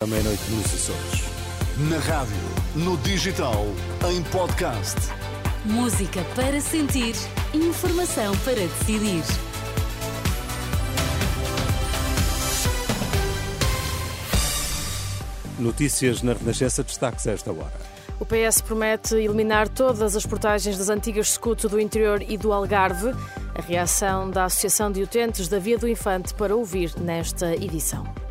À meia-noite nos Açores. Na rádio, no digital, em podcast. Música para sentir, informação para decidir. Notícias na Renascença, destaques a esta hora. O PS promete eliminar todas as portagens das antigas Scoot do interior e do Algarve. A reação da Associação de Utentes da Via do Infante para ouvir nesta edição.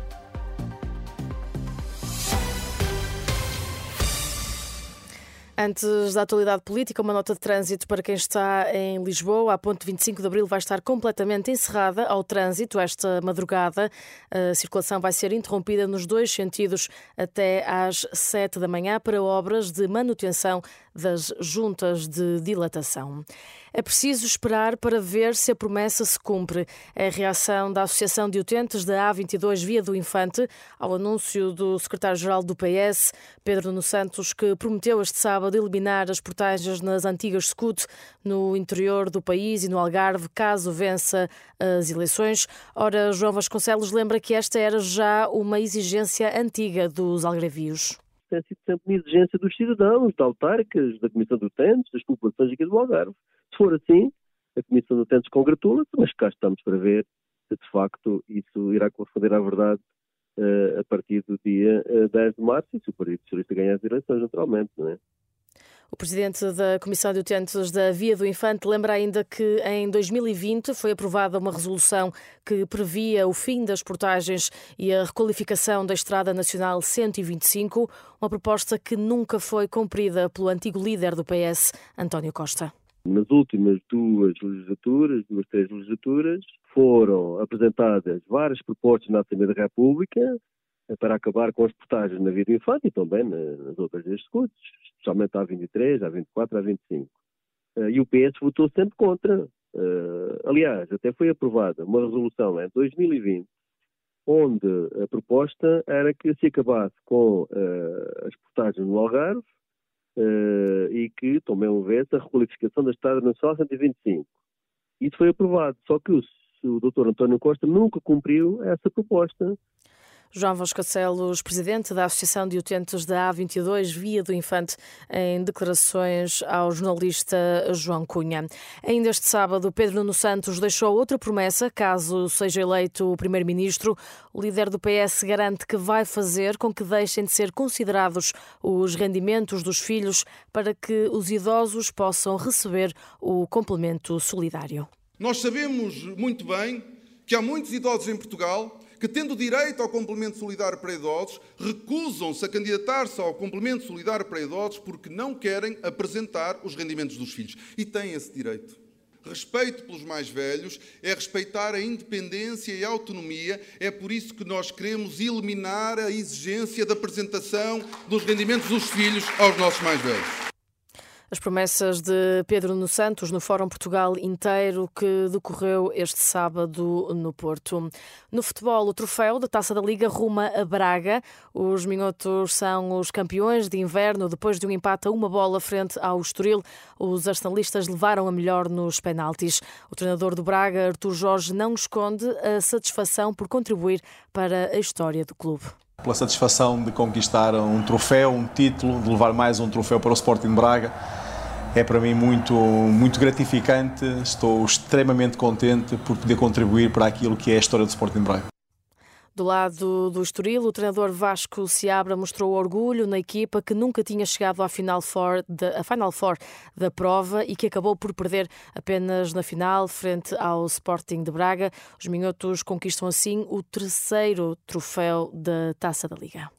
Antes da atualidade política, uma nota de trânsito para quem está em Lisboa. A ponte 25 de Abril vai estar completamente encerrada ao trânsito esta madrugada. A circulação vai ser interrompida nos dois sentidos até às 7 da manhã para obras de manutenção das juntas de dilatação. É preciso esperar para ver se a promessa se cumpre. É a reação da Associação de Utentes da A22 Via do Infante ao anúncio do secretário-geral do PS, Pedro Nuno Santos, que prometeu este sábado eliminar as portagens nas antigas SCUT no interior do país e no Algarve, caso vença as eleições. Ora, João Vasconcelos lembra que esta era já uma exigência antiga dos algravios tem sido sempre uma exigência dos cidadãos, da autárquicas, da Comissão de Utentes, das populações aqui do Algarve. Se for assim, a Comissão de Utentes congratula-se, mas cá estamos para ver se de facto isso irá corresponder à verdade uh, a partir do dia uh, eh, 10 de março e se o Partido Socialista ganhar as eleições, naturalmente, não é? O presidente da Comissão de Utentes da Via do Infante lembra ainda que em 2020 foi aprovada uma resolução que previa o fim das portagens e a requalificação da Estrada Nacional 125, uma proposta que nunca foi cumprida pelo antigo líder do PS, António Costa. Nas últimas duas legislaturas, duas, três legislaturas, foram apresentadas várias propostas na Assembleia da República para acabar com as portagens na vida infante e também nas outras escutas, especialmente a 23, a 24, a 25. E o PS votou sempre contra. Eh, aliás, até foi aprovada uma resolução em 2020 onde a proposta era que se acabasse com uh, as portagens no Algarve uh, e que também houvesse a requalificação da Estrada Nacional 125. Isso foi aprovado, só que o, o Dr. António Costa nunca cumpriu essa proposta. João Vasconcelos, presidente da Associação de Utentes da A22 Via do Infante, em declarações ao jornalista João Cunha. Ainda este sábado, Pedro Nuno Santos deixou outra promessa, caso seja eleito o primeiro-ministro. O líder do PS garante que vai fazer com que deixem de ser considerados os rendimentos dos filhos para que os idosos possam receber o complemento solidário. Nós sabemos muito bem que há muitos idosos em Portugal que, tendo direito ao complemento solidário para idosos, recusam-se a candidatar-se ao complemento solidário para idosos porque não querem apresentar os rendimentos dos filhos. E têm esse direito. Respeito pelos mais velhos é respeitar a independência e a autonomia. É por isso que nós queremos eliminar a exigência da apresentação dos rendimentos dos filhos aos nossos mais velhos. As promessas de Pedro no Santos no Fórum Portugal inteiro que decorreu este sábado no Porto. No futebol, o troféu da Taça da Liga ruma a Braga. Os minhotos são os campeões de inverno depois de um empate a uma bola frente ao Estoril. Os arsenalistas levaram a melhor nos penaltis. O treinador do Braga, Artur Jorge, não esconde a satisfação por contribuir para a história do clube pela satisfação de conquistar um troféu, um título, de levar mais um troféu para o Sporting Braga é para mim muito, muito gratificante. Estou extremamente contente por poder contribuir para aquilo que é a história do Sporting Braga. Do lado do Estoril, o treinador Vasco Seabra mostrou orgulho na equipa que nunca tinha chegado à Final Four, de, Final Four da prova e que acabou por perder apenas na final frente ao Sporting de Braga. Os minhotos conquistam assim o terceiro troféu da Taça da Liga.